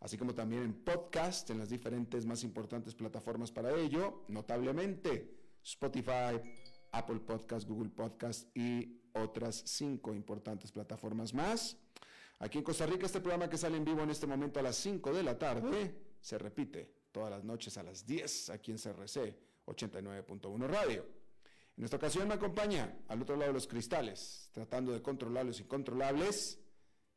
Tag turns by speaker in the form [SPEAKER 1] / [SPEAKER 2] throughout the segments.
[SPEAKER 1] así como también en podcast, en las diferentes más importantes plataformas para ello, notablemente Spotify, Apple Podcast, Google Podcast y otras cinco importantes plataformas más. Aquí en Costa Rica, este programa que sale en vivo en este momento a las 5 de la tarde, se repite todas las noches a las 10 aquí en CRC 89.1 Radio. En esta ocasión me acompaña al otro lado de los cristales, tratando de controlar los incontrolables,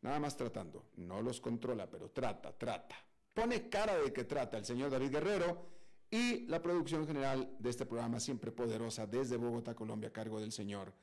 [SPEAKER 1] Nada más tratando. No los controla, pero trata, trata. Pone cara de que trata el señor David Guerrero y la producción general de este programa siempre poderosa desde Bogotá, Colombia, a cargo del señor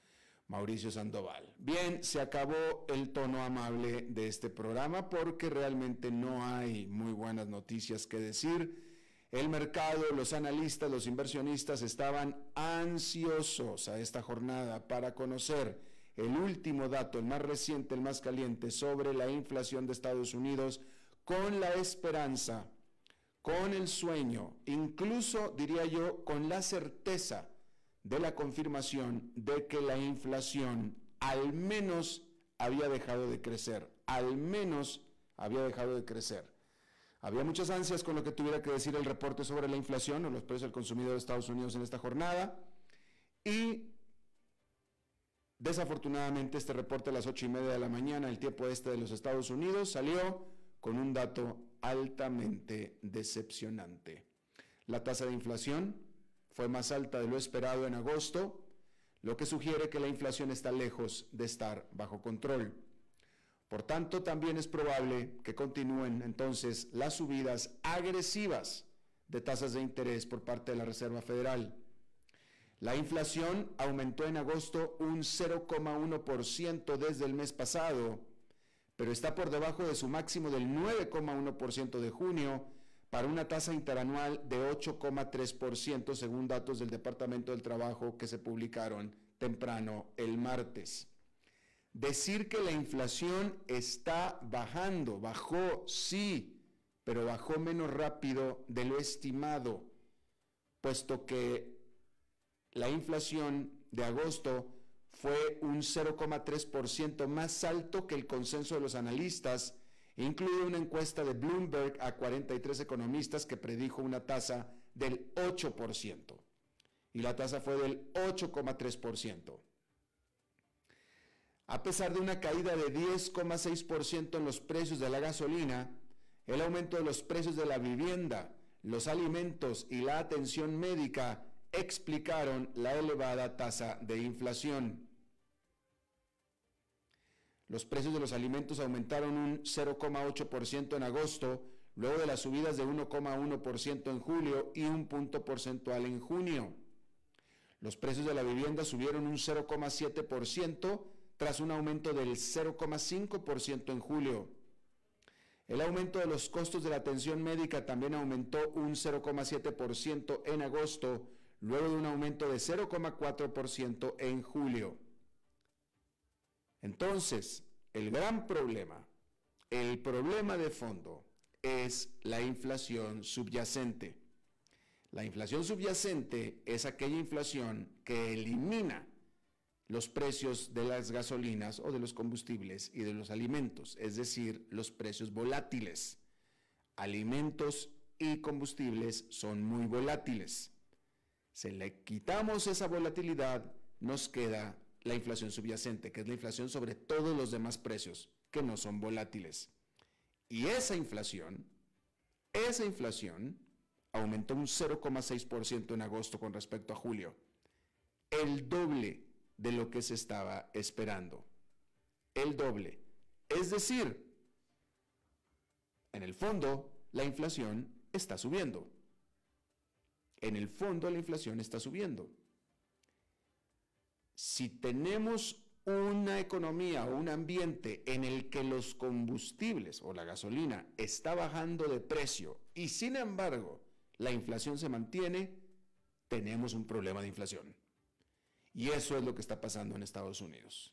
[SPEAKER 1] Mauricio Sandoval. Bien, se acabó el tono amable de este programa porque realmente no hay muy buenas noticias que decir. El mercado, los analistas, los inversionistas estaban ansiosos a esta jornada para conocer el último dato, el más reciente, el más caliente, sobre la inflación de Estados Unidos, con la esperanza, con el sueño, incluso diría yo, con la certeza de la confirmación de que la inflación al menos había dejado de crecer, al menos había dejado de crecer. Había muchas ansias con lo que tuviera que decir el reporte sobre la inflación o los precios del consumidor de Estados Unidos en esta jornada y Desafortunadamente, este reporte a las ocho y media de la mañana, el tiempo este de los Estados Unidos, salió con un dato altamente decepcionante. La tasa de inflación fue más alta de lo esperado en agosto, lo que sugiere que la inflación está lejos de estar bajo control. Por tanto, también es probable que continúen entonces las subidas agresivas de tasas de interés por parte de la Reserva Federal. La inflación aumentó en agosto un 0,1% desde el mes pasado, pero está por debajo de su máximo del 9,1% de junio para una tasa interanual de 8,3% según datos del Departamento del Trabajo que se publicaron temprano el martes. Decir que la inflación está bajando, bajó, sí, pero bajó menos rápido de lo estimado, puesto que la inflación de agosto fue un 0,3% más alto que el consenso de los analistas, incluye una encuesta de Bloomberg a 43 economistas que predijo una tasa del 8%. Y la tasa fue del 8,3%. A pesar de una caída de 10,6% en los precios de la gasolina, el aumento de los precios de la vivienda, los alimentos y la atención médica explicaron la elevada tasa de inflación. Los precios de los alimentos aumentaron un 0,8% en agosto, luego de las subidas de 1,1% en julio y un punto porcentual en junio. Los precios de la vivienda subieron un 0,7% tras un aumento del 0,5% en julio. El aumento de los costos de la atención médica también aumentó un 0,7% en agosto, luego de un aumento de 0,4% en julio. Entonces, el gran problema, el problema de fondo es la inflación subyacente. La inflación subyacente es aquella inflación que elimina los precios de las gasolinas o de los combustibles y de los alimentos, es decir, los precios volátiles. Alimentos y combustibles son muy volátiles. Si le quitamos esa volatilidad, nos queda la inflación subyacente, que es la inflación sobre todos los demás precios que no son volátiles. Y esa inflación, esa inflación aumentó un 0,6% en agosto con respecto a julio. El doble de lo que se estaba esperando. El doble. Es decir, en el fondo, la inflación está subiendo. En el fondo, la inflación está subiendo. Si tenemos una economía o un ambiente en el que los combustibles o la gasolina está bajando de precio y sin embargo la inflación se mantiene, tenemos un problema de inflación. Y eso es lo que está pasando en Estados Unidos.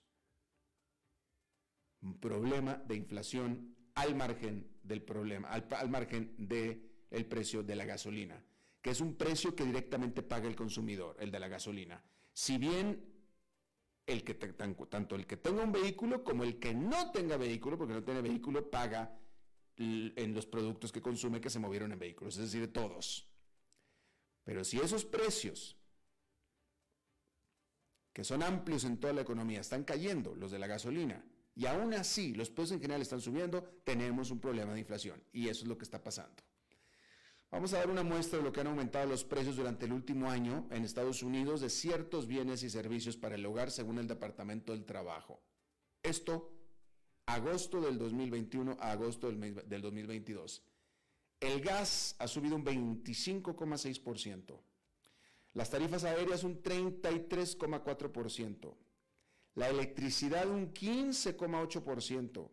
[SPEAKER 1] Un problema de inflación al margen del problema, al, margen del el precio de la gasolina, que es un precio que directamente paga el consumidor, el de la gasolina. Si bien el que tanto el que tenga un vehículo como el que no tenga vehículo, porque no tiene vehículo, paga en los productos que consume que se movieron en vehículos, es decir, todos. Pero si esos precios que son amplios en toda la economía, están cayendo los de la gasolina, y aún así los precios en general están subiendo, tenemos un problema de inflación. Y eso es lo que está pasando. Vamos a dar una muestra de lo que han aumentado los precios durante el último año en Estados Unidos de ciertos bienes y servicios para el hogar según el Departamento del Trabajo. Esto, agosto del 2021 a agosto del 2022. El gas ha subido un 25,6%. Las tarifas aéreas un 33,4%. La electricidad un 15,8%.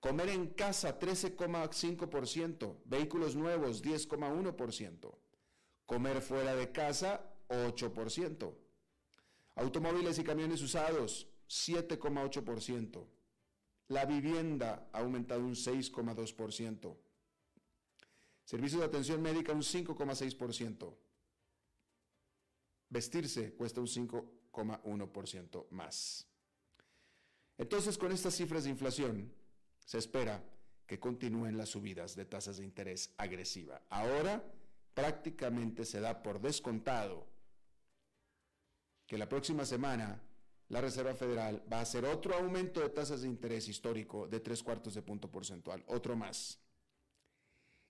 [SPEAKER 1] Comer en casa 13,5%. Vehículos nuevos 10,1%. Comer fuera de casa 8%. Automóviles y camiones usados 7,8%. La vivienda ha aumentado un 6,2%. Servicios de atención médica un 5,6%. Vestirse cuesta un 5,1% más. Entonces, con estas cifras de inflación, se espera que continúen las subidas de tasas de interés agresiva. Ahora prácticamente se da por descontado que la próxima semana la Reserva Federal va a hacer otro aumento de tasas de interés histórico de tres cuartos de punto porcentual, otro más.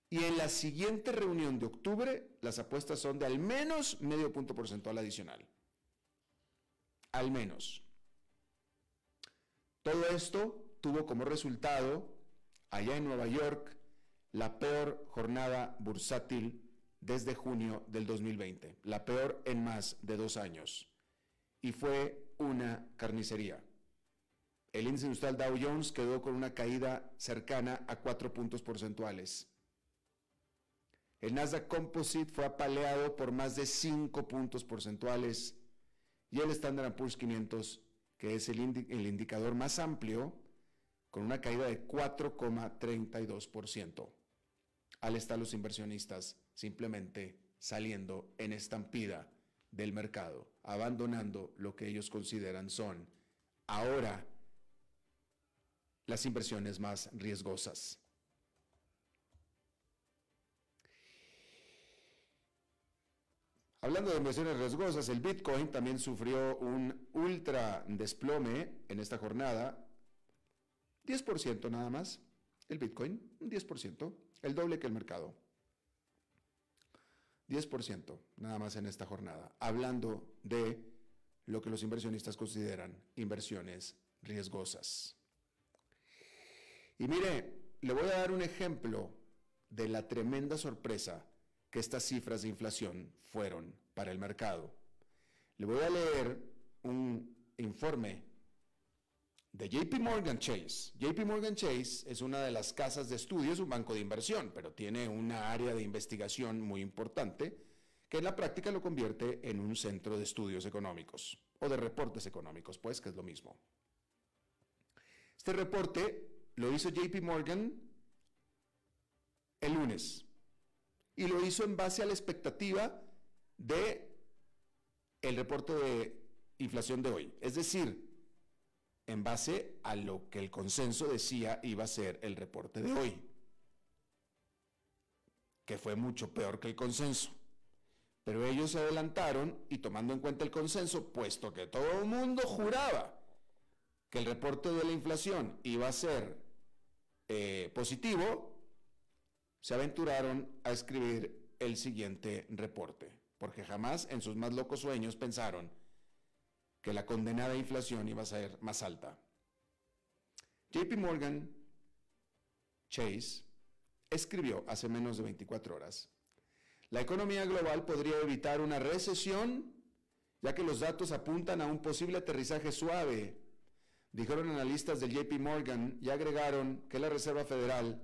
[SPEAKER 1] Y en la siguiente reunión de octubre, las apuestas son de al menos medio punto porcentual adicional. Al menos. Todo esto tuvo como resultado, allá en Nueva York, la peor jornada bursátil desde junio del 2020, la peor en más de dos años. Y fue una carnicería. El índice industrial Dow Jones quedó con una caída cercana a cuatro puntos porcentuales. El Nasdaq Composite fue apaleado por más de 5 puntos porcentuales y el Standard Poor's 500, que es el indicador más amplio, con una caída de 4,32%. Al estar los inversionistas simplemente saliendo en estampida del mercado, abandonando lo que ellos consideran son ahora las inversiones más riesgosas. Hablando de inversiones riesgosas, el Bitcoin también sufrió un ultra desplome en esta jornada. 10% nada más. El Bitcoin, un 10%, el doble que el mercado. 10% nada más en esta jornada. Hablando de lo que los inversionistas consideran inversiones riesgosas. Y mire, le voy a dar un ejemplo de la tremenda sorpresa que estas cifras de inflación fueron para el mercado. Le voy a leer un informe de JP Morgan Chase. JP Morgan Chase es una de las casas de estudios, un banco de inversión, pero tiene una área de investigación muy importante que en la práctica lo convierte en un centro de estudios económicos o de reportes económicos, pues que es lo mismo. Este reporte lo hizo JP Morgan el lunes y lo hizo en base a la expectativa de el reporte de inflación de hoy, es decir, en base a lo que el consenso decía iba a ser el reporte de hoy, que fue mucho peor que el consenso. Pero ellos se adelantaron y tomando en cuenta el consenso, puesto que todo el mundo juraba que el reporte de la inflación iba a ser eh, positivo, se aventuraron a escribir el siguiente reporte, porque jamás en sus más locos sueños pensaron que la condenada inflación iba a ser más alta. JP Morgan Chase escribió hace menos de 24 horas, la economía global podría evitar una recesión, ya que los datos apuntan a un posible aterrizaje suave, dijeron analistas del JP Morgan y agregaron que la Reserva Federal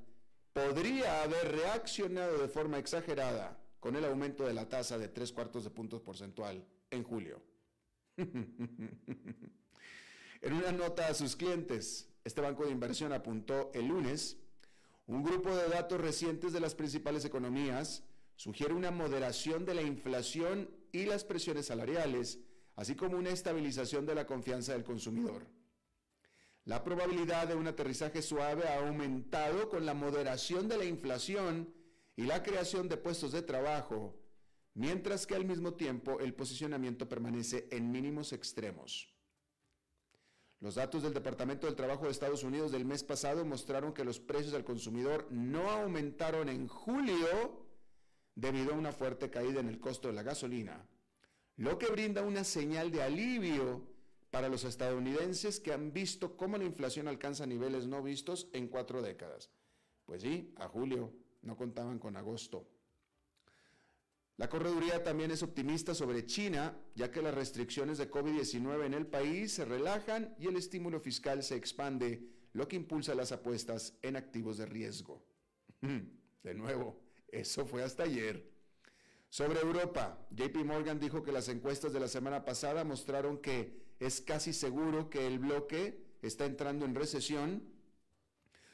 [SPEAKER 1] podría haber reaccionado de forma exagerada con el aumento de la tasa de tres cuartos de puntos porcentual en julio. en una nota a sus clientes, este banco de inversión apuntó el lunes, un grupo de datos recientes de las principales economías sugiere una moderación de la inflación y las presiones salariales, así como una estabilización de la confianza del consumidor. La probabilidad de un aterrizaje suave ha aumentado con la moderación de la inflación y la creación de puestos de trabajo, mientras que al mismo tiempo el posicionamiento permanece en mínimos extremos. Los datos del Departamento del Trabajo de Estados Unidos del mes pasado mostraron que los precios al consumidor no aumentaron en julio debido a una fuerte caída en el costo de la gasolina, lo que brinda una señal de alivio para los estadounidenses que han visto cómo la inflación alcanza niveles no vistos en cuatro décadas. Pues sí, a julio, no contaban con agosto. La correduría también es optimista sobre China, ya que las restricciones de COVID-19 en el país se relajan y el estímulo fiscal se expande, lo que impulsa las apuestas en activos de riesgo. De nuevo, eso fue hasta ayer. Sobre Europa, JP Morgan dijo que las encuestas de la semana pasada mostraron que es casi seguro que el bloque está entrando en recesión,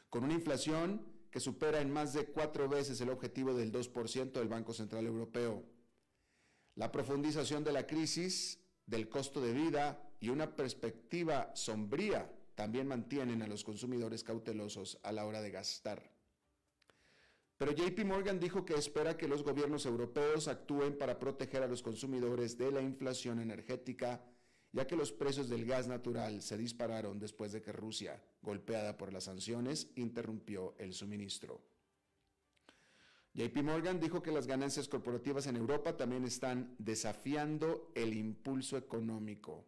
[SPEAKER 1] con una inflación que supera en más de cuatro veces el objetivo del 2% del Banco Central Europeo. La profundización de la crisis, del costo de vida y una perspectiva sombría también mantienen a los consumidores cautelosos a la hora de gastar. Pero JP Morgan dijo que espera que los gobiernos europeos actúen para proteger a los consumidores de la inflación energética, ya que los precios del gas natural se dispararon después de que Rusia, golpeada por las sanciones, interrumpió el suministro. JP Morgan dijo que las ganancias corporativas en Europa también están desafiando el impulso económico.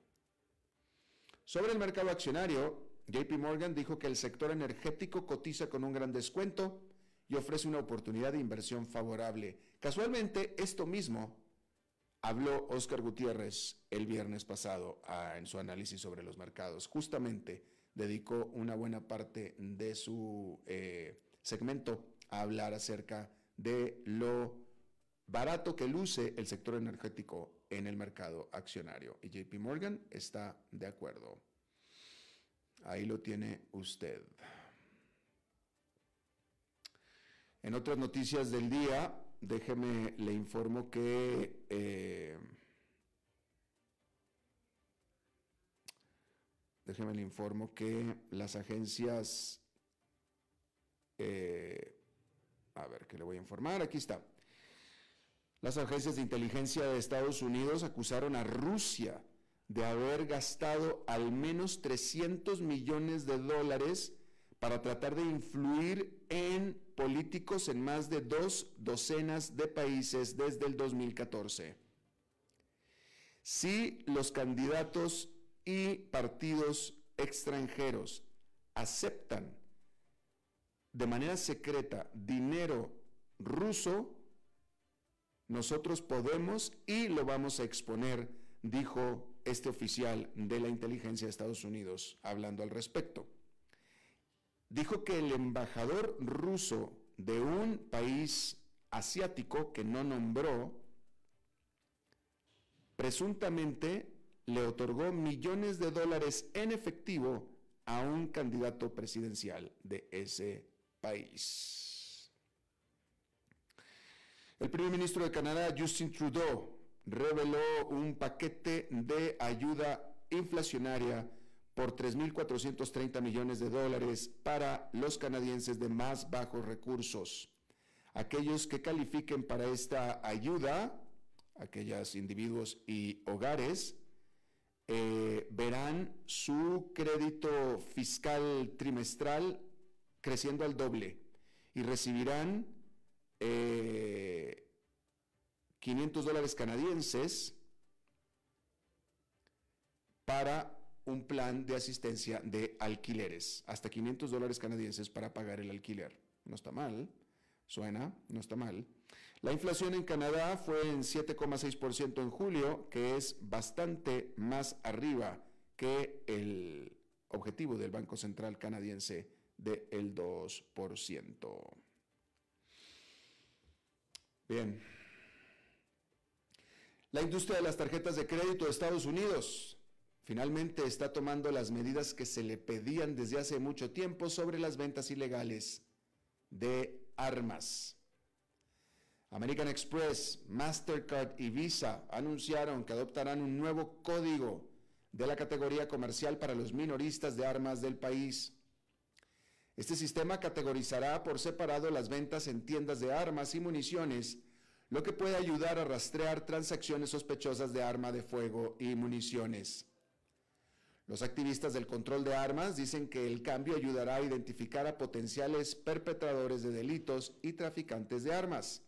[SPEAKER 1] Sobre el mercado accionario, JP Morgan dijo que el sector energético cotiza con un gran descuento y ofrece una oportunidad de inversión favorable. Casualmente, esto mismo habló Oscar Gutiérrez el viernes pasado ah, en su análisis sobre los mercados. Justamente dedicó una buena parte de su eh, segmento a hablar acerca de lo barato que luce el sector energético en el mercado accionario. Y JP Morgan está de acuerdo. Ahí lo tiene usted. En otras noticias del día, déjeme le informo que eh, déjeme le informo que las agencias eh, a ver, ¿qué le voy a informar? Aquí está. Las agencias de inteligencia de Estados Unidos acusaron a Rusia de haber gastado al menos 300 millones de dólares para tratar de influir en políticos en más de dos docenas de países desde el 2014. Si los candidatos y partidos extranjeros aceptan de manera secreta dinero ruso, nosotros podemos y lo vamos a exponer, dijo este oficial de la inteligencia de Estados Unidos hablando al respecto. Dijo que el embajador ruso de un país asiático que no nombró, presuntamente le otorgó millones de dólares en efectivo a un candidato presidencial de ese país. El primer ministro de Canadá, Justin Trudeau, reveló un paquete de ayuda inflacionaria por 3.430 millones de dólares para los canadienses de más bajos recursos. Aquellos que califiquen para esta ayuda, aquellos individuos y hogares, eh, verán su crédito fiscal trimestral creciendo al doble y recibirán 500 eh, dólares canadienses para un plan de asistencia de alquileres, hasta 500 dólares canadienses para pagar el alquiler. No está mal, suena, no está mal. La inflación en Canadá fue en 7,6% en julio, que es bastante más arriba que el objetivo del Banco Central canadiense del 2%. Bien. La industria de las tarjetas de crédito de Estados Unidos finalmente está tomando las medidas que se le pedían desde hace mucho tiempo sobre las ventas ilegales de armas. American Express, Mastercard y Visa anunciaron que adoptarán un nuevo código de la categoría comercial para los minoristas de armas del país. Este sistema categorizará por separado las ventas en tiendas de armas y municiones, lo que puede ayudar a rastrear transacciones sospechosas de arma de fuego y municiones. Los activistas del control de armas dicen que el cambio ayudará a identificar a potenciales perpetradores de delitos y traficantes de armas.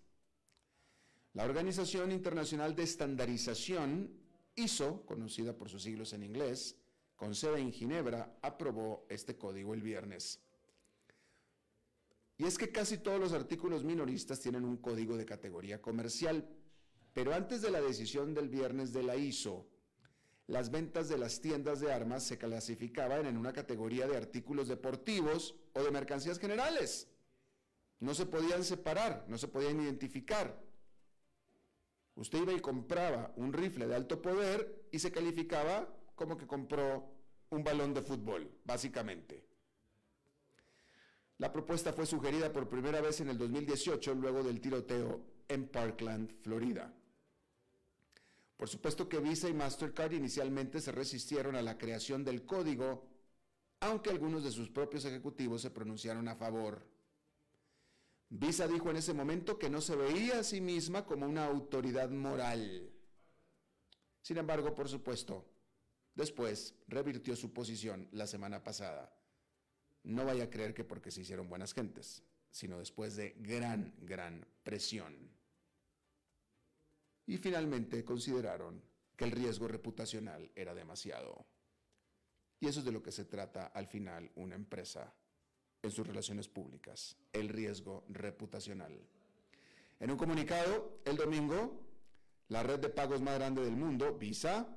[SPEAKER 1] La Organización Internacional de Estandarización, ISO, conocida por sus siglos en inglés, con sede en Ginebra, aprobó este código el viernes. Y es que casi todos los artículos minoristas tienen un código de categoría comercial, pero antes de la decisión del viernes de la ISO, las ventas de las tiendas de armas se clasificaban en una categoría de artículos deportivos o de mercancías generales. No se podían separar, no se podían identificar. Usted iba y compraba un rifle de alto poder y se calificaba como que compró un balón de fútbol, básicamente. La propuesta fue sugerida por primera vez en el 2018 luego del tiroteo en Parkland, Florida. Por supuesto que Visa y Mastercard inicialmente se resistieron a la creación del código, aunque algunos de sus propios ejecutivos se pronunciaron a favor. Visa dijo en ese momento que no se veía a sí misma como una autoridad moral. Sin embargo, por supuesto, después revirtió su posición la semana pasada. No vaya a creer que porque se hicieron buenas gentes, sino después de gran, gran presión. Y finalmente consideraron que el riesgo reputacional era demasiado. Y eso es de lo que se trata al final una empresa en sus relaciones públicas, el riesgo reputacional. En un comunicado el domingo, la red de pagos más grande del mundo, Visa,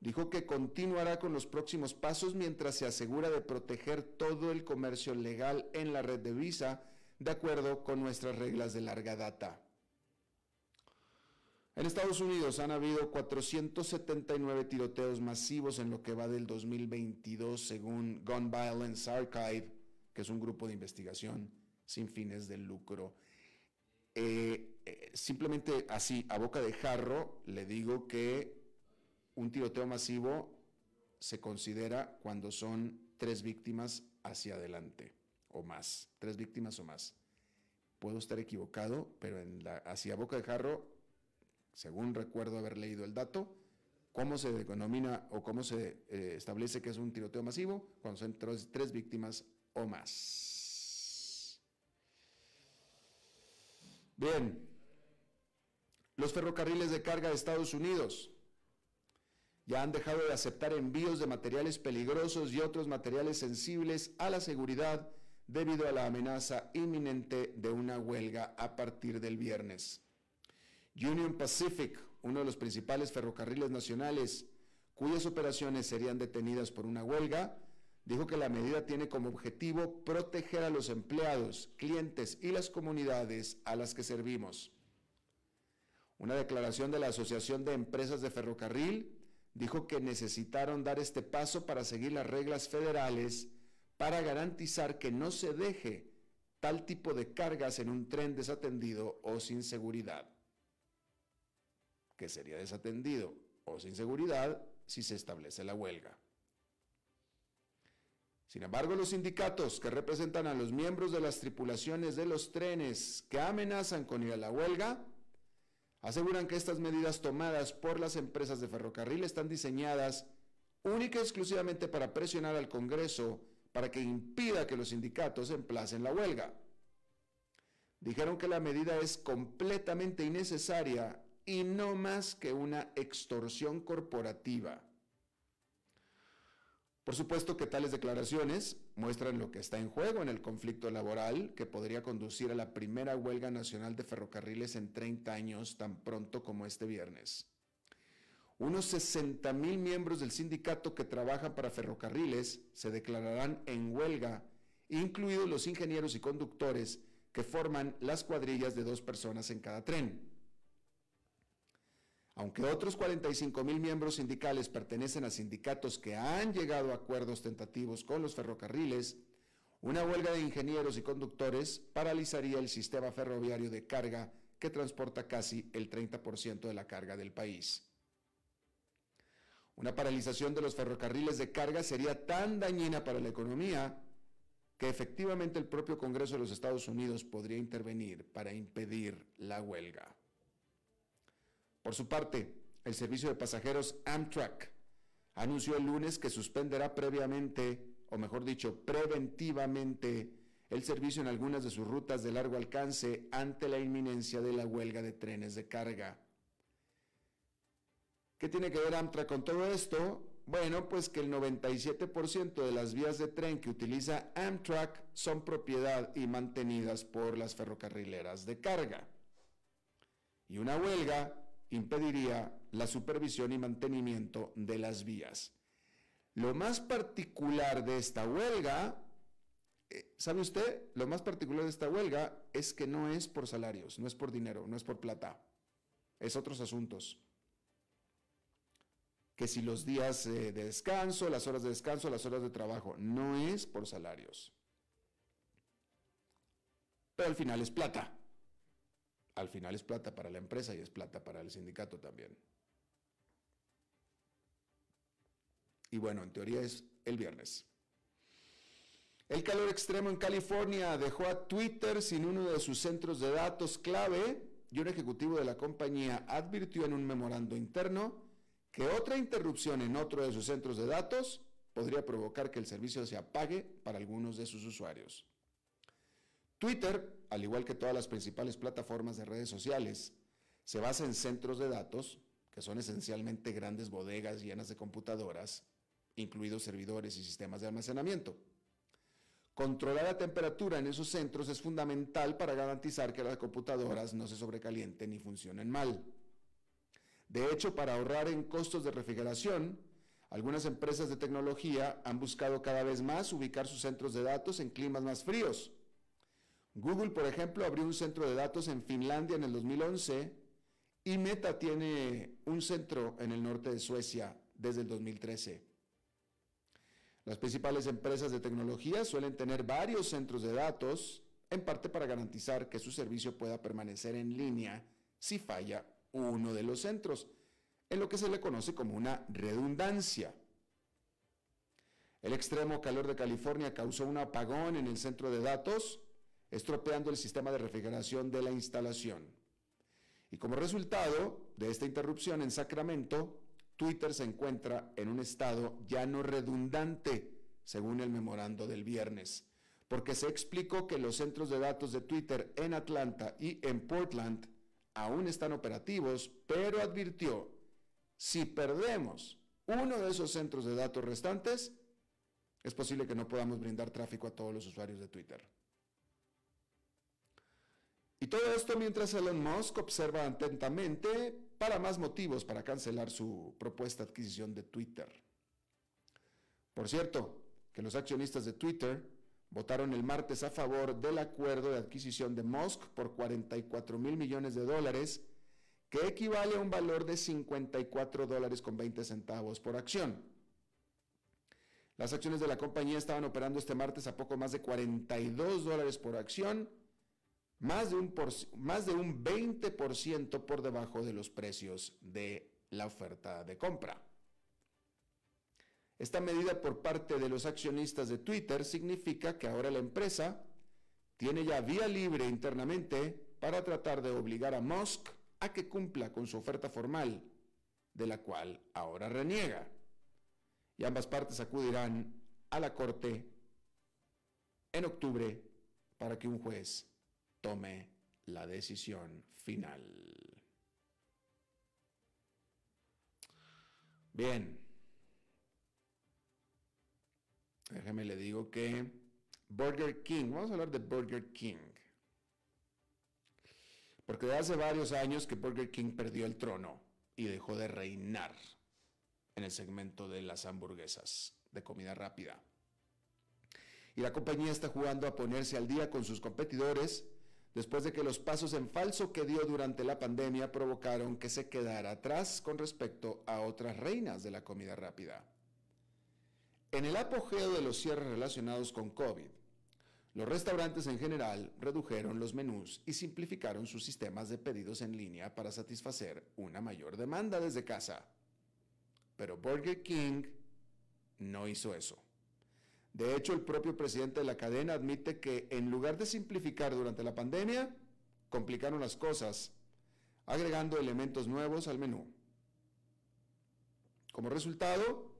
[SPEAKER 1] dijo que continuará con los próximos pasos mientras se asegura de proteger todo el comercio legal en la red de Visa de acuerdo con nuestras reglas de larga data. En Estados Unidos han habido 479 tiroteos masivos en lo que va del 2022 según Gun Violence Archive, que es un grupo de investigación sin fines de lucro. Eh, eh, simplemente así, a boca de jarro, le digo que un tiroteo masivo se considera cuando son tres víctimas hacia adelante o más, tres víctimas o más. Puedo estar equivocado, pero en la, hacia boca de jarro, según recuerdo haber leído el dato, ¿cómo se denomina o cómo se eh, establece que es un tiroteo masivo? Cuando son tres, tres víctimas o más. Bien, los ferrocarriles de carga de Estados Unidos ya han dejado de aceptar envíos de materiales peligrosos y otros materiales sensibles a la seguridad debido a la amenaza inminente de una huelga a partir del viernes. Union Pacific, uno de los principales ferrocarriles nacionales, cuyas operaciones serían detenidas por una huelga, dijo que la medida tiene como objetivo proteger a los empleados, clientes y las comunidades a las que servimos. Una declaración de la Asociación de Empresas de Ferrocarril dijo que necesitaron dar este paso para seguir las reglas federales para garantizar que no se deje tal tipo de cargas en un tren desatendido o sin seguridad. Que sería desatendido o sin seguridad si se establece la huelga. Sin embargo, los sindicatos que representan a los miembros de las tripulaciones de los trenes que amenazan con ir a la huelga, aseguran que estas medidas tomadas por las empresas de ferrocarril están diseñadas única y exclusivamente para presionar al Congreso para que impida que los sindicatos emplacen la huelga. Dijeron que la medida es completamente innecesaria y no más que una extorsión corporativa. Por supuesto que tales declaraciones muestran lo que está en juego en el conflicto laboral que podría conducir a la primera huelga nacional de ferrocarriles en 30 años tan pronto como este viernes. Unos 60 mil miembros del sindicato que trabajan para ferrocarriles se declararán en huelga, incluidos los ingenieros y conductores que forman las cuadrillas de dos personas en cada tren. Aunque otros 45 mil miembros sindicales pertenecen a sindicatos que han llegado a acuerdos tentativos con los ferrocarriles, una huelga de ingenieros y conductores paralizaría el sistema ferroviario de carga que transporta casi el 30% de la carga del país. Una paralización de los ferrocarriles de carga sería tan dañina para la economía que efectivamente el propio Congreso de los Estados Unidos podría intervenir para impedir la huelga. Por su parte, el servicio de pasajeros Amtrak anunció el lunes que suspenderá previamente, o mejor dicho, preventivamente, el servicio en algunas de sus rutas de largo alcance ante la inminencia de la huelga de trenes de carga. ¿Qué tiene que ver Amtrak con todo esto? Bueno, pues que el 97% de las vías de tren que utiliza Amtrak son propiedad y mantenidas por las ferrocarrileras de carga. Y una huelga impediría la supervisión y mantenimiento de las vías. Lo más particular de esta huelga, eh, ¿sabe usted? Lo más particular de esta huelga es que no es por salarios, no es por dinero, no es por plata, es otros asuntos. Que si los días eh, de descanso, las horas de descanso, las horas de trabajo, no es por salarios. Pero al final es plata al final es plata para la empresa y es plata para el sindicato también. Y bueno, en teoría es el viernes. El calor extremo en California dejó a Twitter sin uno de sus centros de datos clave y un ejecutivo de la compañía advirtió en un memorando interno que otra interrupción en otro de sus centros de datos podría provocar que el servicio se apague para algunos de sus usuarios. Twitter, al igual que todas las principales plataformas de redes sociales, se basa en centros de datos, que son esencialmente grandes bodegas llenas de computadoras, incluidos servidores y sistemas de almacenamiento. Controlar la temperatura en esos centros es fundamental para garantizar que las computadoras no se sobrecalienten ni funcionen mal. De hecho, para ahorrar en costos de refrigeración, algunas empresas de tecnología han buscado cada vez más ubicar sus centros de datos en climas más fríos Google, por ejemplo, abrió un centro de datos en Finlandia en el 2011 y Meta tiene un centro en el norte de Suecia desde el 2013. Las principales empresas de tecnología suelen tener varios centros de datos, en parte para garantizar que su servicio pueda permanecer en línea si falla uno de los centros, en lo que se le conoce como una redundancia. El extremo calor de California causó un apagón en el centro de datos estropeando el sistema de refrigeración de la instalación. Y como resultado de esta interrupción en Sacramento, Twitter se encuentra en un estado ya no redundante, según el memorando del viernes, porque se explicó que los centros de datos de Twitter en Atlanta y en Portland aún están operativos, pero advirtió, si perdemos uno de esos centros de datos restantes, es posible que no podamos brindar tráfico a todos los usuarios de Twitter. Y todo esto mientras Elon Musk observa atentamente para más motivos para cancelar su propuesta de adquisición de Twitter. Por cierto, que los accionistas de Twitter votaron el martes a favor del acuerdo de adquisición de Musk por 44 mil millones de dólares, que equivale a un valor de 54 dólares con 20 centavos por acción. Las acciones de la compañía estaban operando este martes a poco más de 42 dólares por acción, más de un, más de un 20% por debajo de los precios de la oferta de compra. Esta medida por parte de los accionistas de Twitter significa que ahora la empresa tiene ya vía libre internamente para tratar de obligar a Musk a que cumpla con su oferta formal, de la cual ahora reniega. Y ambas partes acudirán a la corte en octubre para que un juez tome la decisión final. Bien. Déjeme le digo que Burger King, vamos a hablar de Burger King. Porque de hace varios años que Burger King perdió el trono y dejó de reinar en el segmento de las hamburguesas de comida rápida. Y la compañía está jugando a ponerse al día con sus competidores después de que los pasos en falso que dio durante la pandemia provocaron que se quedara atrás con respecto a otras reinas de la comida rápida. En el apogeo de los cierres relacionados con COVID, los restaurantes en general redujeron los menús y simplificaron sus sistemas de pedidos en línea para satisfacer una mayor demanda desde casa. Pero Burger King no hizo eso. De hecho, el propio presidente de la cadena admite que en lugar de simplificar durante la pandemia, complicaron las cosas, agregando elementos nuevos al menú. Como resultado,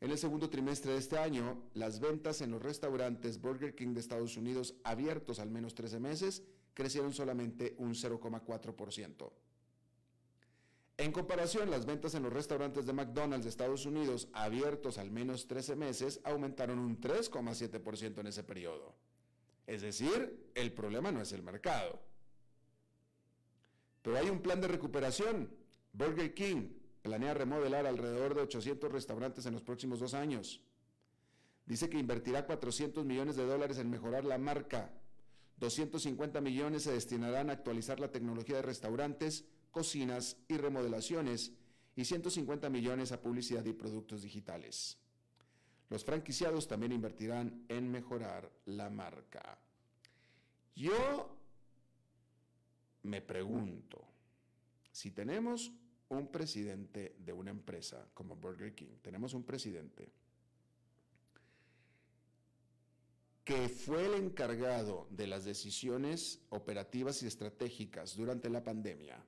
[SPEAKER 1] en el segundo trimestre de este año, las ventas en los restaurantes Burger King de Estados Unidos abiertos al menos 13 meses crecieron solamente un 0,4%. En comparación, las ventas en los restaurantes de McDonald's de Estados Unidos abiertos al menos 13 meses aumentaron un 3,7% en ese periodo. Es decir, el problema no es el mercado. Pero hay un plan de recuperación. Burger King, planea remodelar alrededor de 800 restaurantes en los próximos dos años. Dice que invertirá 400 millones de dólares en mejorar la marca. 250 millones se destinarán a actualizar la tecnología de restaurantes, cocinas y remodelaciones y 150 millones a publicidad y productos digitales. Los franquiciados también invertirán en mejorar la marca. Yo me pregunto, si tenemos un presidente de una empresa como Burger King, tenemos un presidente que fue el encargado de las decisiones operativas y estratégicas durante la pandemia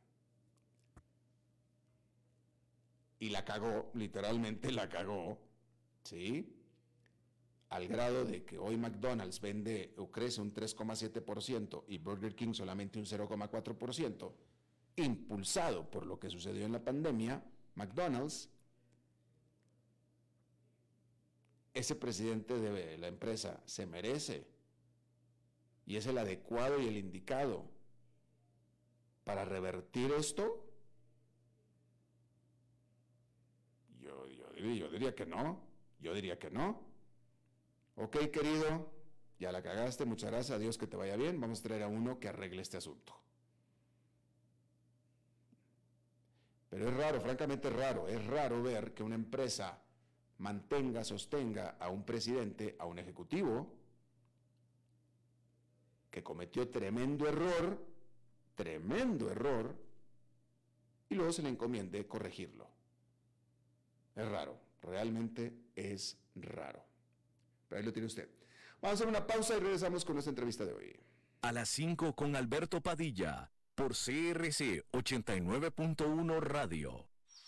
[SPEAKER 1] y la cagó, literalmente la cagó, ¿sí? Al grado de que hoy McDonald's vende o crece un 3,7% y Burger King solamente un 0,4% impulsado por lo que sucedió en la pandemia, McDonald's, ese presidente de la empresa se merece y es el adecuado y el indicado para revertir esto. Yo, diría que no, yo diría que no. Ok, querido, ya la cagaste, muchas gracias, a Dios que te vaya bien, vamos a traer a uno que arregle este asunto. Pero es raro, francamente es raro, es raro ver que una empresa mantenga, sostenga a un presidente, a un ejecutivo, que cometió tremendo error, tremendo error, y luego se le encomiende corregirlo. Es raro, realmente es raro. Pero ahí lo tiene usted. Vamos a hacer una pausa y regresamos con nuestra entrevista de hoy.
[SPEAKER 2] A las 5 con Alberto Padilla por CRC 89.1 Radio.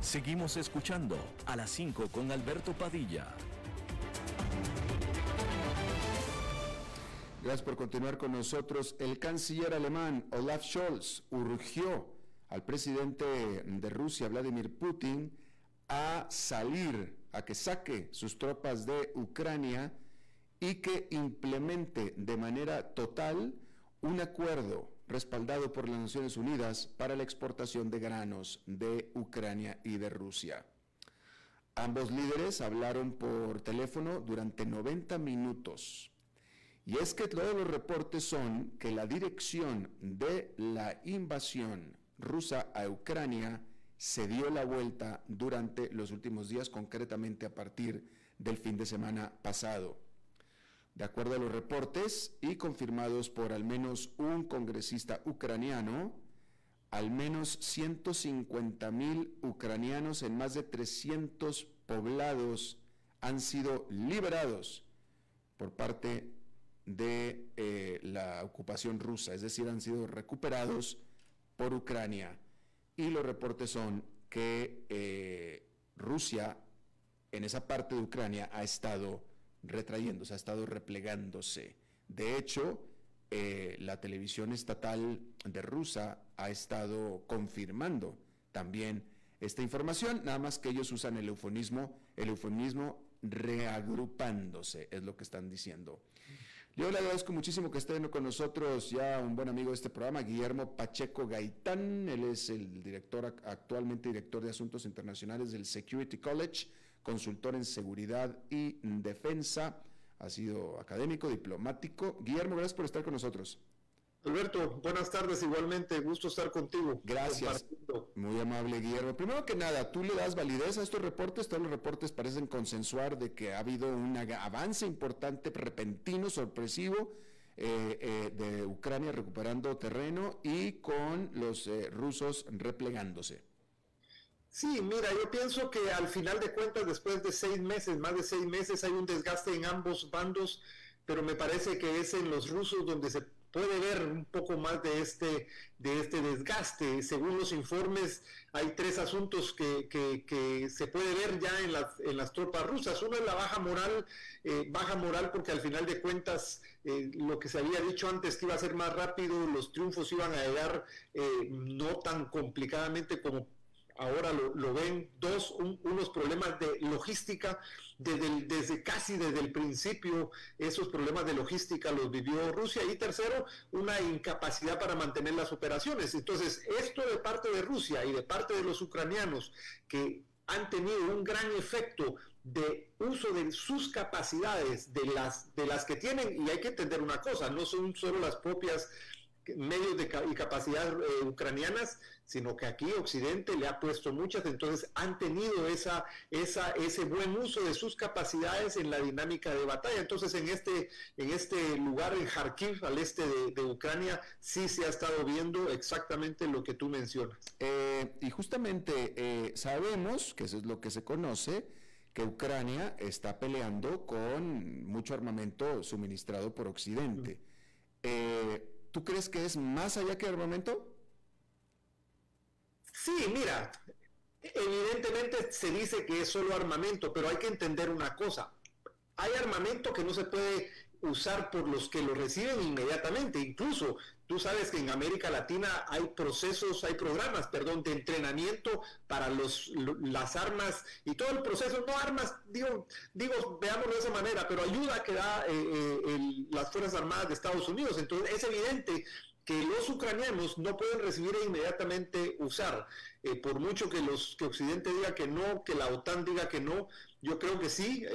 [SPEAKER 2] Seguimos escuchando a las 5 con Alberto Padilla.
[SPEAKER 1] Gracias por continuar con nosotros. El canciller alemán Olaf Scholz urgió al presidente de Rusia, Vladimir Putin, a salir, a que saque sus tropas de Ucrania y que implemente de manera total un acuerdo respaldado por las Naciones Unidas para la exportación de granos de Ucrania y de Rusia. Ambos líderes hablaron por teléfono durante 90 minutos. Y es que todos los reportes son que la dirección de la invasión rusa a Ucrania se dio la vuelta durante los últimos días, concretamente a partir del fin de semana pasado. De acuerdo a los reportes y confirmados por al menos un congresista ucraniano, al menos 150 mil ucranianos en más de 300 poblados han sido liberados por parte de eh, la ocupación rusa, es decir, han sido recuperados por Ucrania. Y los reportes son que eh, Rusia en esa parte de Ucrania ha estado retrayéndose, ha estado replegándose. De hecho, eh, la televisión estatal de Rusia ha estado confirmando también esta información, nada más que ellos usan el eufemismo, el eufemismo reagrupándose, es lo que están diciendo. Yo le agradezco muchísimo que estén con nosotros ya un buen amigo de este programa, Guillermo Pacheco Gaitán. Él es el director, actualmente director de Asuntos Internacionales del Security College consultor en seguridad y defensa, ha sido académico, diplomático. Guillermo, gracias por estar con nosotros.
[SPEAKER 3] Alberto, buenas tardes, igualmente, gusto estar contigo.
[SPEAKER 1] Gracias. Muy amable, Guillermo. Primero que nada, ¿tú le das validez a estos reportes? Todos los reportes parecen consensuar de que ha habido un avance importante, repentino, sorpresivo, eh, eh, de Ucrania recuperando terreno y con los eh, rusos replegándose.
[SPEAKER 3] Sí, mira, yo pienso que al final de cuentas, después de seis meses, más de seis meses, hay un desgaste en ambos bandos, pero me parece que es en los rusos donde se puede ver un poco más de este, de este desgaste. Según los informes, hay tres asuntos que, que, se puede ver ya en las, en las tropas rusas. Uno es la baja moral, eh, baja moral porque al final de cuentas eh, lo que se había dicho antes que iba a ser más rápido, los triunfos iban a llegar eh, no tan complicadamente como ahora lo, ven, dos, unos problemas de logística, desde, casi desde el principio esos problemas de logística los vivió Rusia y tercero, una incapacidad para mantener las operaciones. Entonces, esto de parte de Rusia y de parte de los ucranianos que han tenido un gran efecto de uso de sus capacidades, de las, de las que tienen, y hay que entender una cosa, no son solo las propias medios de, y capacidad eh, ucranianas, sino que aquí Occidente le ha puesto muchas, entonces han tenido esa, esa, ese buen uso de sus capacidades en la dinámica de batalla. Entonces en este, en este lugar, en Kharkiv, al este de, Ucrania, sí se ha estado viendo exactamente lo que tú mencionas.
[SPEAKER 1] Eh, y justamente eh, sabemos, que eso es lo que se conoce, que Ucrania está peleando con mucho armamento suministrado por Occidente. ¿Tú crees que es más allá que armamento?
[SPEAKER 3] Sí, mira, evidentemente se dice que es solo armamento, pero hay que entender una cosa. Hay armamento que no se puede usar por los que lo reciben inmediatamente. Incluso Tú sabes que en América Latina hay procesos, hay programas, perdón, de entrenamiento para los, las armas y todo el proceso, no armas, digo, digo, veámoslo de esa manera, pero ayuda que da eh, eh, las Fuerzas Armadas de Estados Unidos. Entonces es evidente que los ucranianos no pueden recibir e inmediatamente usar. Eh, por mucho que los que Occidente diga que no, que la OTAN diga que no, yo creo que sí.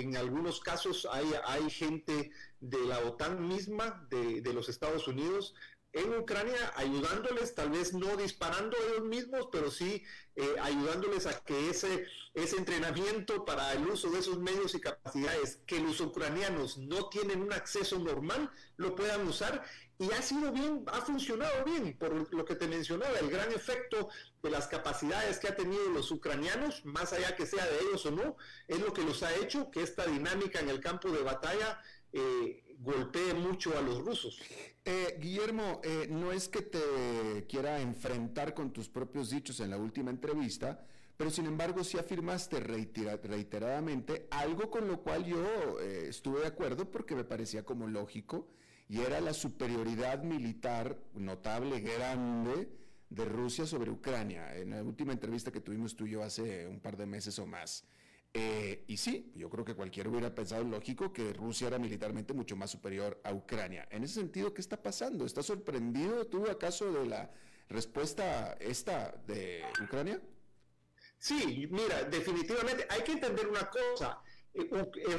[SPEAKER 3] en algunos casos hay, hay gente de la OTAN misma, de, de los Estados Unidos, en Ucrania, ayudándoles, tal vez no disparando ellos mismos, pero sí eh, ayudándoles a que ese, ese entrenamiento para el uso de esos medios y capacidades que los ucranianos no tienen un acceso normal, lo puedan usar. Y ha sido bien, ha funcionado bien, por lo que te mencionaba, el gran efecto de las capacidades que ha tenido los ucranianos, más allá que sea de ellos o no, es lo que los ha hecho que esta dinámica en el campo de batalla eh, golpee mucho a los rusos.
[SPEAKER 1] Eh, Guillermo, eh, no es que te quiera enfrentar con tus propios dichos en la última entrevista, pero sin embargo sí afirmaste reiteradamente algo con lo cual yo eh, estuve de acuerdo porque me parecía como lógico, y era la superioridad militar notable, grande, de Rusia sobre Ucrania, en la última entrevista que tuvimos tú y yo hace un par de meses o más. Eh, y sí, yo creo que cualquiera hubiera pensado lógico que Rusia era militarmente mucho más superior a Ucrania. En ese sentido, ¿qué está pasando? ¿Estás sorprendido tú acaso de la respuesta esta de Ucrania?
[SPEAKER 3] Sí, mira, definitivamente hay que entender una cosa. Eh,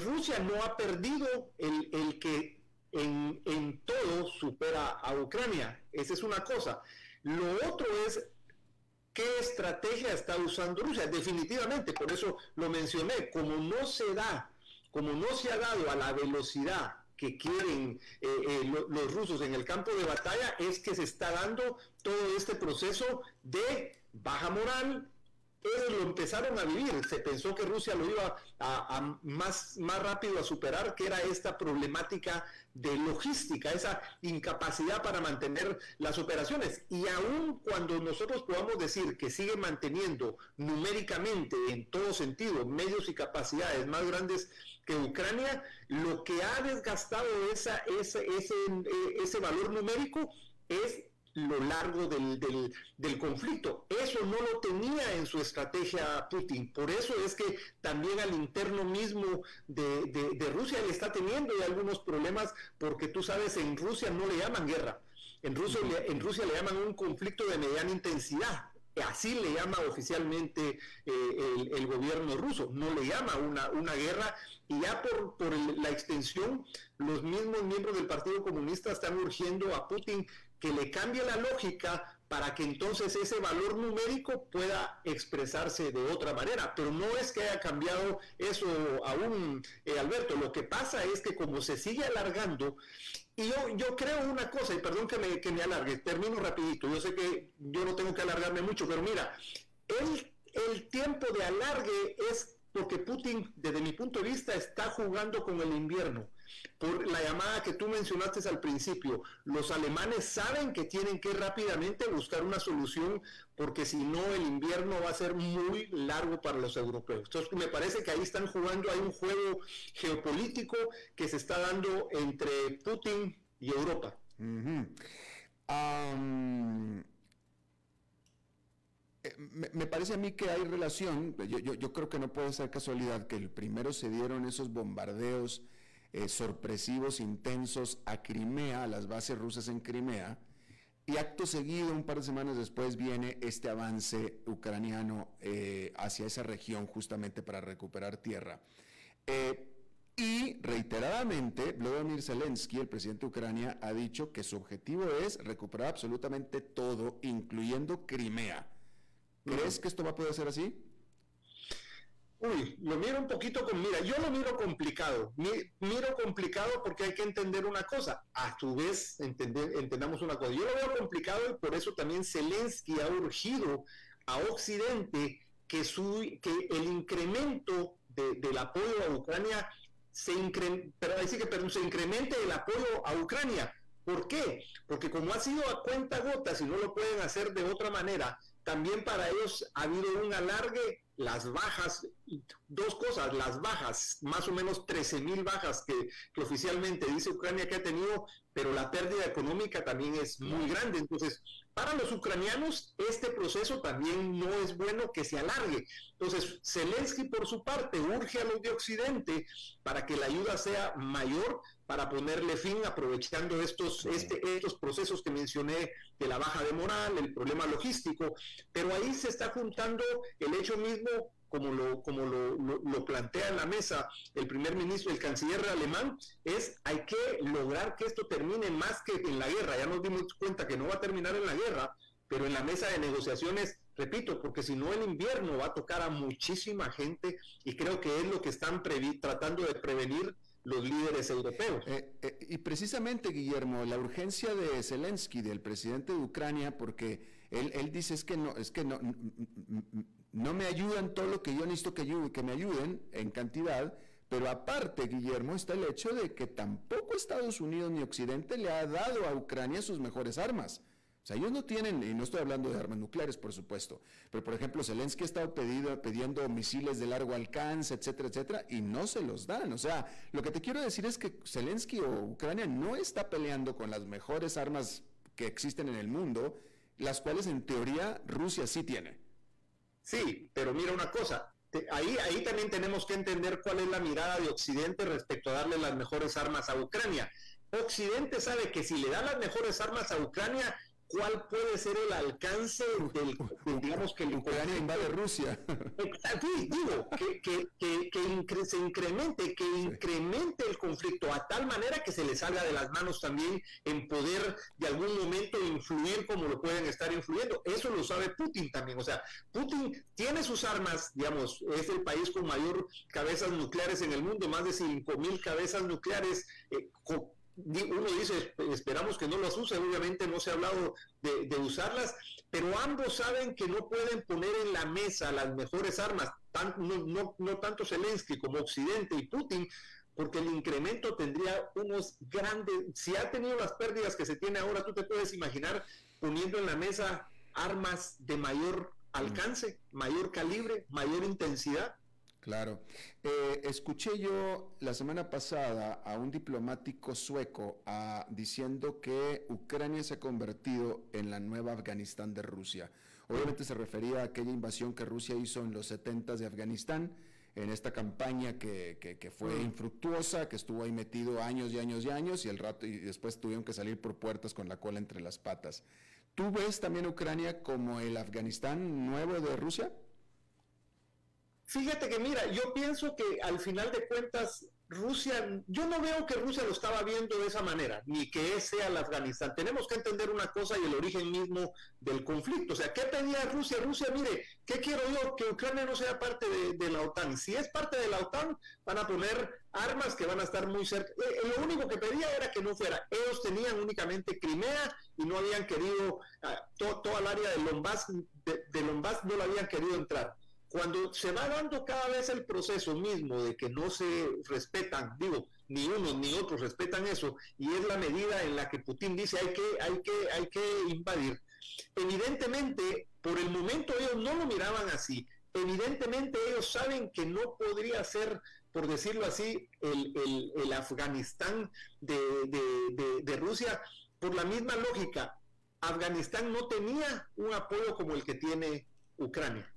[SPEAKER 3] Rusia no ha perdido el que en, en todo supera a Ucrania. Esa es una cosa. Lo otro es ¿Qué estrategia está usando Rusia? Definitivamente, por eso lo mencioné, como no se da, como no se ha dado a la velocidad que quieren eh, eh, los rusos en el campo de batalla, es que se está dando todo este proceso de baja moral, ellos lo empezaron a vivir. Se pensó que Rusia lo iba a, más, más rápido a superar, que era esta problemática de logística, esa incapacidad para mantener las operaciones. Y aún cuando nosotros podamos decir que sigue manteniendo numéricamente, en todo sentido, medios y capacidades más grandes que Ucrania, lo que ha desgastado esa, ese, ese, ese valor numérico es lo largo del, del, conflicto. Eso no lo tenía en su estrategia Putin. Por eso es que también al interno mismo de, de, Rusia le está teniendo algunos problemas porque tú sabes, en Rusia no le llaman guerra. En Rusia, en Rusia le llaman un conflicto de mediana intensidad. Así le llama oficialmente eh, el, gobierno ruso, no le llama una, una guerra y ya por, por la extensión, los mismos miembros del Partido Comunista están urgiendo a Putin que le cambie la lógica para que entonces ese valor numérico pueda expresarse de otra manera. Pero no es que haya cambiado eso aún, eh, Alberto. Lo que pasa es que como se sigue alargando, y yo, yo creo una cosa, y perdón que me, que me alargue, termino rapidito, yo sé que yo no tengo que alargarme mucho, pero mira, el, el tiempo de alargue es porque Putin, desde mi punto de vista, está jugando con el invierno por la llamada que tú mencionaste al principio. Los alemanes saben que tienen que rápidamente buscar una solución porque si no el invierno va a ser muy largo para los europeos. Entonces me parece que ahí están jugando, hay un juego geopolítico que se está dando entre Putin y Europa.
[SPEAKER 1] Eh, me, parece a mí que hay relación, yo, creo que no puede ser casualidad que el primero se dieron esos bombardeos eh, sorpresivos, intensos a Crimea, a las bases rusas en Crimea, y acto seguido, un par de semanas después, viene este avance ucraniano eh, hacia esa región justamente para recuperar tierra. Y reiteradamente, Vladimir Zelensky, el presidente de Ucrania, ha dicho que su objetivo es recuperar absolutamente todo, incluyendo Crimea. ¿Crees que esto va a poder ser así?
[SPEAKER 3] Uy, lo miro un poquito con, mira, yo lo miro complicado, miro complicado porque hay que entender una cosa, a su vez entendamos una cosa, yo lo veo complicado y por eso también Zelensky ha urgido a Occidente que, su, que el incremento del apoyo a Ucrania se, incre, decir que se incremente el apoyo a Ucrania. ¿Por qué? Porque como ha sido a cuenta gotas y no lo pueden hacer de otra manera, también para ellos ha habido un alargue, las bajas, dos cosas, las bajas, más o menos 13 mil bajas que, que, oficialmente dice Ucrania que ha tenido, pero la pérdida económica también es muy grande. Entonces, para los ucranianos, este proceso también no es bueno que se alargue. Entonces, Zelensky, por su parte, urge a los de Occidente para que la ayuda sea mayor, para ponerle fin, aprovechando estos, este, estos procesos que mencioné de la baja de moral, el problema logístico, pero ahí se está juntando el hecho mismo como lo, como lo, lo, plantea en la mesa el primer ministro, el canciller alemán, es hay que lograr que esto termine más que en la guerra. Ya nos dimos cuenta que no va a terminar en la guerra, pero en la mesa de negociaciones, repito, porque si no el invierno va a tocar a muchísima gente y creo que es lo que están tratando de prevenir los líderes europeos.
[SPEAKER 1] Eh, eh, y precisamente, Guillermo, la urgencia de Zelensky, del presidente de Ucrania, porque él, él dice es que no, es que no, no me ayudan todo lo que yo necesito que, que me ayuden en cantidad, pero aparte, Guillermo, está el hecho de que tampoco Estados Unidos ni Occidente le ha dado a Ucrania sus mejores armas. O sea, ellos no tienen, y no estoy hablando de armas nucleares, por supuesto, pero por ejemplo, Zelensky ha estado pedido, pidiendo misiles de largo alcance, etcétera, etcétera, y no se los dan. O sea, lo que te quiero decir es que Zelensky o Ucrania no está peleando con las mejores armas que existen en el mundo, las cuales en teoría Rusia sí tiene.
[SPEAKER 3] Sí, pero mira una cosa, ahí, ahí también tenemos que entender cuál es la mirada de Occidente respecto a darle las mejores armas a Ucrania. Occidente sabe que si le da las mejores armas a Ucrania, cuál puede ser el alcance del, digamos que el
[SPEAKER 1] Ucrania invade Rusia.
[SPEAKER 3] Sí, digo, que, que, que, se incremente, que incremente el conflicto a tal manera que se le salga de las manos también en poder de algún momento influir como lo pueden estar influyendo. Eso lo sabe Putin también. O sea, Putin tiene sus armas, digamos, es el país con mayor cabezas nucleares en el mundo, más de 5 mil cabezas nucleares. Eh, uno dice, esperamos que no las use, obviamente no se ha hablado de, usarlas, pero ambos saben que no pueden poner en la mesa las mejores armas, no, no, tanto Zelensky como Occidente y Putin, porque el incremento tendría unos grandes, si ha tenido las pérdidas que se tiene ahora, tú te puedes imaginar poniendo en la mesa armas de mayor alcance, mayor calibre, mayor intensidad.
[SPEAKER 1] Claro. Eh, escuché yo la semana pasada a un diplomático sueco ah, diciendo que Ucrania se ha convertido en la nueva Afganistán de Rusia. Obviamente se refería a aquella invasión que Rusia hizo en los 70 de Afganistán, en esta campaña que, que, fue mm. infructuosa, que estuvo ahí metido años y años y años y el rato y después tuvieron que salir por puertas con la cola entre las patas. ¿Tú ves también Ucrania como el Afganistán nuevo de Rusia?
[SPEAKER 3] Fíjate que mira, yo pienso que al final de cuentas Rusia, yo no veo que Rusia lo estaba viendo de esa manera, ni que sea el Afganistán. Tenemos que entender una cosa y el origen mismo del conflicto. O sea, ¿qué pedía Rusia? Rusia, mire, ¿qué quiero yo? Que Ucrania no sea parte de, la OTAN. Si es parte de la OTAN, van a poner armas que van a estar muy cerca. Eh, eh, lo único que pedía era que no fuera. Ellos tenían únicamente Crimea y no habían querido, ah, toda el área de Donbass, de, de no lo habían querido entrar cuando se va dando cada vez el proceso mismo de que no se respetan, digo, ni unos ni otros respetan eso, y es la medida en la que Putin dice hay que, hay que, hay que invadir. Evidentemente, por el momento ellos no lo miraban así. Evidentemente ellos saben que no podría ser, por decirlo así, el, Afganistán de, de Rusia, por la misma lógica. Afganistán no tenía un apoyo como el que tiene Ucrania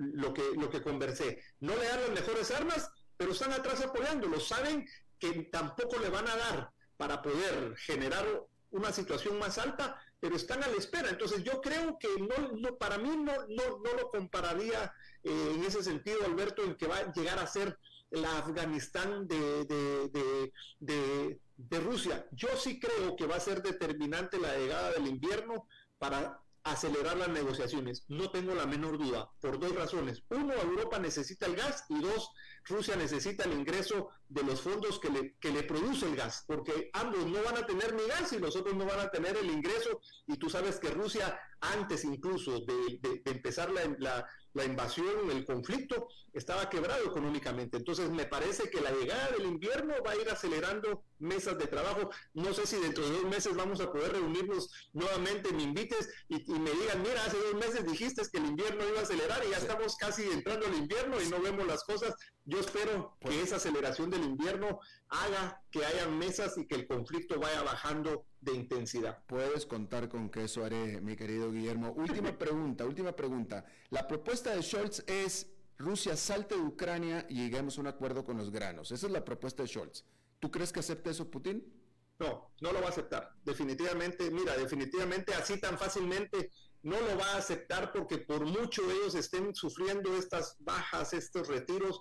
[SPEAKER 3] lo que, lo que conversé. No le dan las mejores armas, pero están atrás apoyándolo. Saben que tampoco le van a dar para poder generar una situación más alta, pero están a la espera. Entonces yo creo que no, para mí no, no, lo compararía eh, en ese sentido, Alberto, en que va a llegar a ser la Afganistán de, de, de Rusia. Yo sí creo que va a ser determinante la llegada del invierno para acelerar las negociaciones. No tengo la menor duda, por dos razones. Uno, Europa necesita el gas y dos, Rusia necesita el ingreso de los fondos que le, que le produce el gas, porque ambos no van a tener ni gas y los otros no van a tener el ingreso. Y tú sabes que Rusia, antes incluso de, empezar la, la invasión, el conflicto, estaba quebrado económicamente. Entonces me parece que la llegada del invierno va a ir acelerando mesas de trabajo. No sé si dentro de dos meses vamos a poder reunirnos nuevamente, me invites y, me digan, mira, hace dos meses dijiste que el invierno iba a acelerar y ya estamos casi entrando al invierno y no vemos las cosas. Yo espero que pues esa aceleración del invierno haga que haya mesas y que el conflicto vaya bajando de intensidad.
[SPEAKER 1] Puedes contar con que eso haré, mi querido Guillermo. Última pregunta, última pregunta. La propuesta de Scholz es Rusia salte de Ucrania y lleguemos a un acuerdo con los granos. Esa es la propuesta de Scholz. ¿Tú crees que acepte eso Putin?
[SPEAKER 3] No, no lo va a aceptar. Definitivamente, mira, definitivamente así tan fácilmente no lo va a aceptar porque por mucho ellos estén sufriendo estas bajas, estos retiros,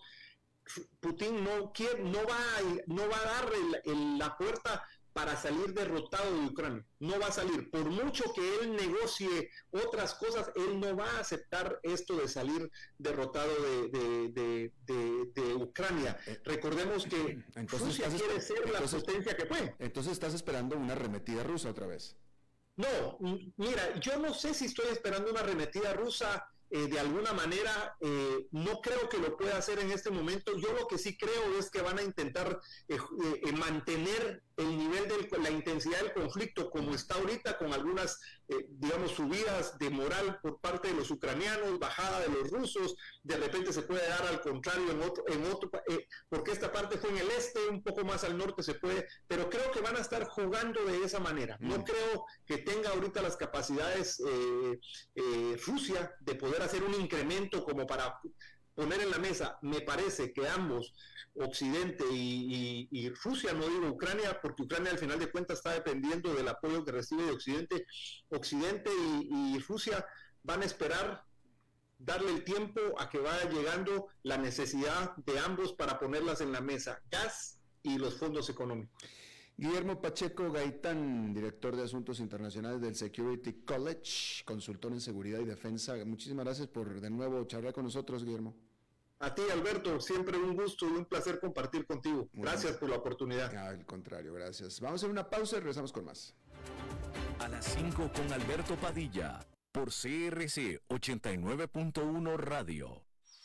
[SPEAKER 3] Putin no quiere, no va, a, no va a dar la puerta para salir derrotado de Ucrania. No va a salir. Por mucho que él negocie otras cosas, él no va a aceptar esto de salir derrotado de, Ucrania. Eh, Recordemos que entonces Rusia quiere ser la potencia que fue.
[SPEAKER 1] Entonces estás esperando una arremetida rusa otra vez.
[SPEAKER 3] No, mira, yo no sé si estoy esperando una arremetida rusa eh, de alguna manera, eh, no creo que lo pueda hacer en este momento. Yo lo que sí creo es que van a intentar eh, mantener el nivel de la intensidad del conflicto como está ahorita, con algunas, eh, digamos, subidas de moral por parte de los ucranianos, bajada de los rusos, de repente se puede dar al contrario en otro, en otro eh, porque esta parte fue en el este, un poco más al norte se puede, pero creo que van a estar jugando de esa manera. No mm. creo que tenga ahorita las capacidades eh, Rusia de poder hacer un incremento como para poner en la mesa. Me parece que ambos Occidente y, Rusia, no digo Ucrania, porque Ucrania al final de cuentas está dependiendo del apoyo que recibe de Occidente. Occidente y, Rusia van a esperar darle el tiempo a que vaya llegando la necesidad de ambos para ponerlas en la mesa, gas y los fondos económicos.
[SPEAKER 1] Guillermo Pacheco Gaitán, director de Asuntos Internacionales del Security College, consultor en seguridad y defensa. Muchísimas gracias por de nuevo charlar con nosotros, Guillermo.
[SPEAKER 3] A ti, Alberto, siempre un gusto y un placer compartir contigo. gracias por la oportunidad.
[SPEAKER 1] Al contrario, gracias. Vamos a hacer una pausa y regresamos con más.
[SPEAKER 2] A las 5 con Alberto Padilla, por CRC 89.1 Radio.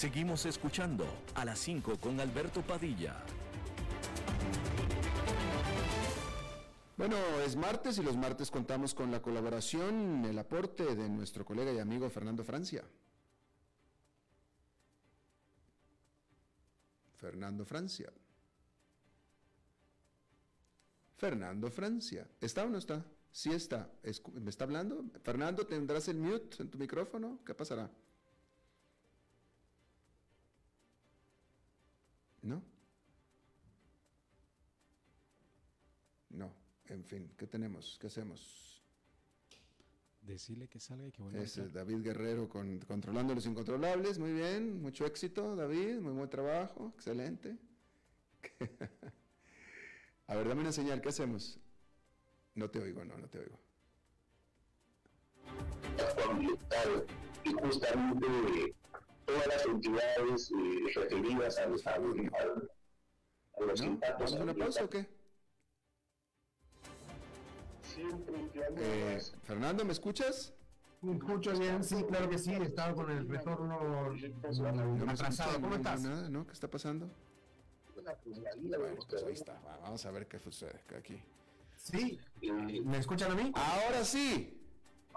[SPEAKER 2] Seguimos escuchando a las 5 con Alberto Padilla.
[SPEAKER 1] Bueno, es martes y los martes contamos con la colaboración, el aporte de nuestro colega y amigo Fernando Francia. Fernando Francia. Fernando Francia. ¿Está o no está? Sí está. ¿Me está hablando? Fernando, ¿tendrás el mute en tu micrófono? ¿Qué pasará? ¿No? No, en fin, ¿qué tenemos? ¿Qué hacemos?
[SPEAKER 4] Decirle que salga y que vuelva.
[SPEAKER 1] Es David Guerrero con, controlando los incontrolables, muy bien, mucho éxito David, muy buen trabajo, excelente. A ver, dame una señal, ¿qué hacemos? No te oigo, no, no te oigo.
[SPEAKER 5] Y justamente todas las entidades eh, referidas al, Estado,
[SPEAKER 1] ¿Vamos a una pausa o qué? Eh, Fernando, ¿me escuchas?
[SPEAKER 6] Me escucho bien, sí, claro que sí, estaba con el retorno
[SPEAKER 1] No
[SPEAKER 6] atrasado. ¿Cómo estás?
[SPEAKER 1] Nada, ¿no? ¿Qué está pasando? Bueno, pues ahí está. Va, Vamos a ver qué sucede aquí.
[SPEAKER 6] Sí, ¿me escuchan a mí?
[SPEAKER 1] Ahora sí.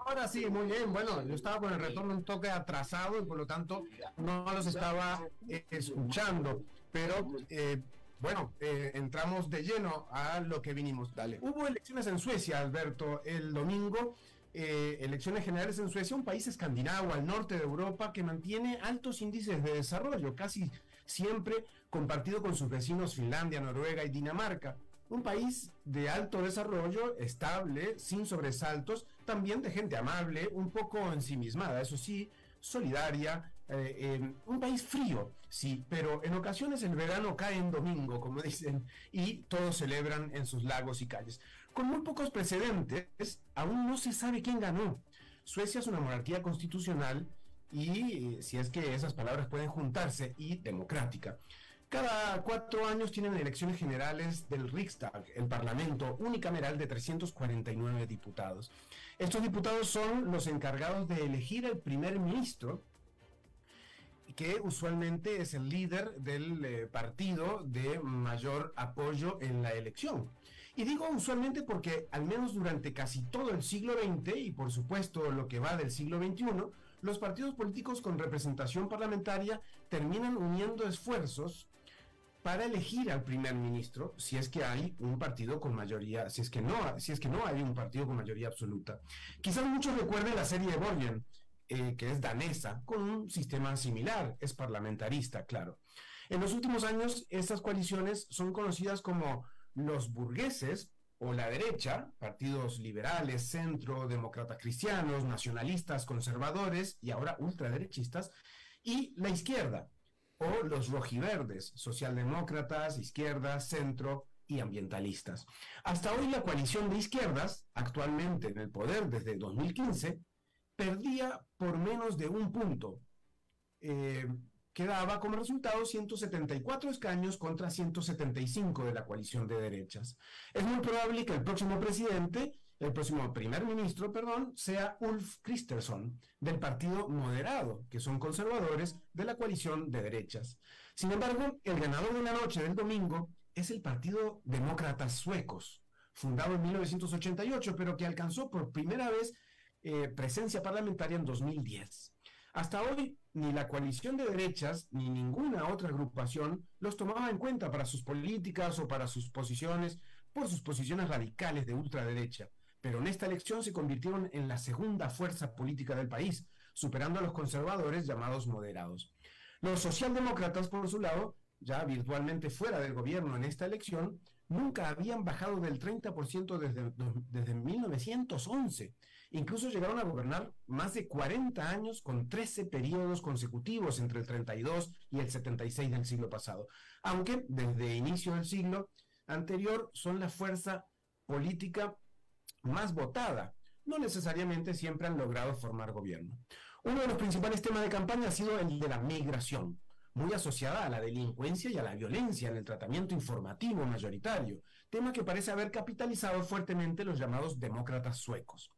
[SPEAKER 6] Ahora sí, muy bien. Bueno, yo estaba con el retorno un toque atrasado y por lo tanto no los estaba eh, escuchando. Pero eh, bueno, eh, entramos de lleno a lo que vinimos.
[SPEAKER 1] Dale.
[SPEAKER 6] Hubo elecciones en Suecia, Alberto, el domingo. eh, elecciones generales en Suecia, un país escandinavo al norte de Europa que mantiene altos índices de desarrollo, casi siempre compartido con sus vecinos Finlandia, Noruega y Dinamarca. Un país de alto desarrollo, estable, sin sobresaltos, también de gente amable, un poco ensimismada, eso sí, solidaria, eh, eh, un país frío, sí, pero en ocasiones el verano cae en domingo, como dicen, y todos celebran en sus lagos y calles. Con muy pocos precedentes, aún no se sabe quién ganó. Suecia es una monarquía constitucional y, eh, si es que esas palabras pueden juntarse, y democrática. Cada cuatro años tienen elecciones generales del Riksdag, el Parlamento unicameral de 349 diputados. Estos diputados son los encargados de elegir al primer ministro, que usualmente es el líder del eh, partido de mayor apoyo en la elección. Y digo usualmente porque al menos durante casi todo el siglo XX y por supuesto lo que va del siglo XXI, los partidos políticos con representación parlamentaria terminan uniendo esfuerzos para elegir al primer ministro si es que hay un partido con mayoría, si es que no, si es que no hay un partido con mayoría absoluta. Quizás muchos recuerden la serie Borgen, eh, que es danesa, con un sistema similar, es parlamentarista, claro. En los últimos años, estas coaliciones son conocidas como los burgueses o la derecha, partidos liberales, centro, demócratas cristianos, nacionalistas, conservadores y ahora ultraderechistas, y la izquierda, o los rojiverdes, socialdemócratas, izquierdas, centro y ambientalistas. Hasta hoy la coalición de izquierdas, actualmente en el poder desde 2015, perdía por menos de un punto. Eh, quedaba como resultado 174 escaños contra 175 de la coalición de derechas. Es muy probable que el próximo presidente, el próximo primer ministro, perdón, sea Ulf Kristersson, del Partido Moderado, que son conservadores de la coalición de derechas. Sin embargo, el ganador de la noche del domingo es el Partido Demócratas Suecos, fundado en 1988, pero que alcanzó por primera vez eh, presencia parlamentaria en 2010. Hasta hoy, ni la coalición de derechas ni ninguna otra agrupación los tomaba en cuenta para sus políticas o para sus posiciones, por sus posiciones radicales de ultraderecha. Pero en esta elección se convirtieron en la segunda fuerza política del país, superando a los conservadores llamados moderados. Los socialdemócratas, por su lado, ya virtualmente fuera del gobierno en esta elección, nunca habían bajado del 30% desde, desde 1911. Incluso llegaron a gobernar más de 40 años con 13 periodos consecutivos entre el 32 y el 76 del siglo pasado. Aunque desde inicio del siglo anterior son la fuerza política más votada. No necesariamente siempre han logrado formar gobierno. Uno de los principales temas de campaña ha sido el de la migración, muy asociada a la delincuencia y a la violencia en el tratamiento informativo mayoritario, tema que parece haber capitalizado fuertemente los llamados demócratas suecos.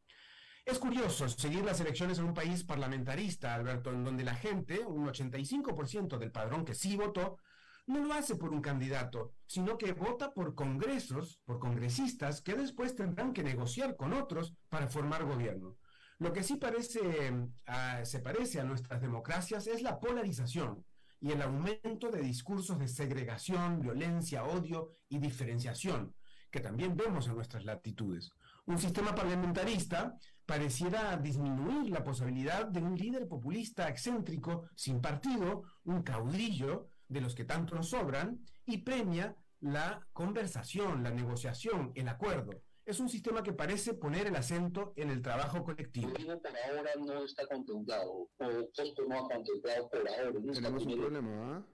[SPEAKER 6] Es curioso seguir las elecciones en un país parlamentarista, Alberto, en donde la gente, un 85% del padrón que sí votó, no lo hace por un candidato, sino que vota por congresos, por congresistas que después tendrán que negociar con otros para formar gobierno. Lo que sí parece, uh, se parece a nuestras democracias es la polarización y el aumento de discursos de segregación, violencia, odio y diferenciación, que también vemos en nuestras latitudes. Un sistema parlamentarista pareciera disminuir la posibilidad de un líder populista excéntrico, sin partido, un caudillo, de los que tanto nos sobran, y premia la conversación, la negociación, el acuerdo. Es un sistema que parece poner el acento en el trabajo colectivo.
[SPEAKER 5] por ahora no está contemplado, o no ha contemplado por ahora. No
[SPEAKER 1] Tenemos un problema, ¿ah?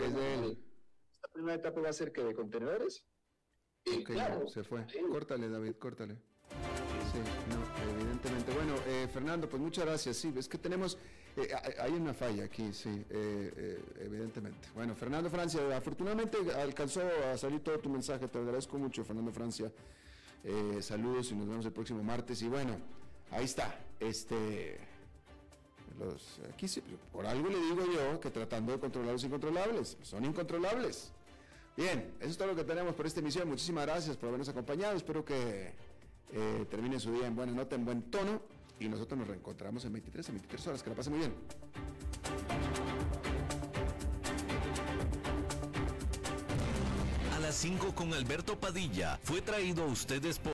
[SPEAKER 5] Es
[SPEAKER 1] de él.
[SPEAKER 7] Esta primera etapa va a ser que de contenedores.
[SPEAKER 5] Sí,
[SPEAKER 1] Ok,
[SPEAKER 5] claro.
[SPEAKER 1] se fue. Córtale, David, córtale. Sí, no, Bueno, eh, Fernando, pues muchas gracias. Sí, es que tenemos, eh, hay una falla aquí, sí, eh, evidentemente. Bueno, Fernando Francia, afortunadamente alcanzó a salir todo tu mensaje. Te agradezco mucho, Fernando Francia. saludos y nos vemos el próximo martes. Y bueno, ahí está. Este, aquí sí, por algo le digo yo que tratando de controlar los incontrolables, son incontrolables. Bien, eso es todo lo que tenemos por esta emisión. Muchísimas gracias por habernos acompañado. Espero que eh, termine su día en buena nota, en buen tono. Y nosotros nos reencontramos en 23, en 23 horas. Que la pasen muy bien.
[SPEAKER 2] A las 5 con Alberto Padilla fue traído a ustedes por...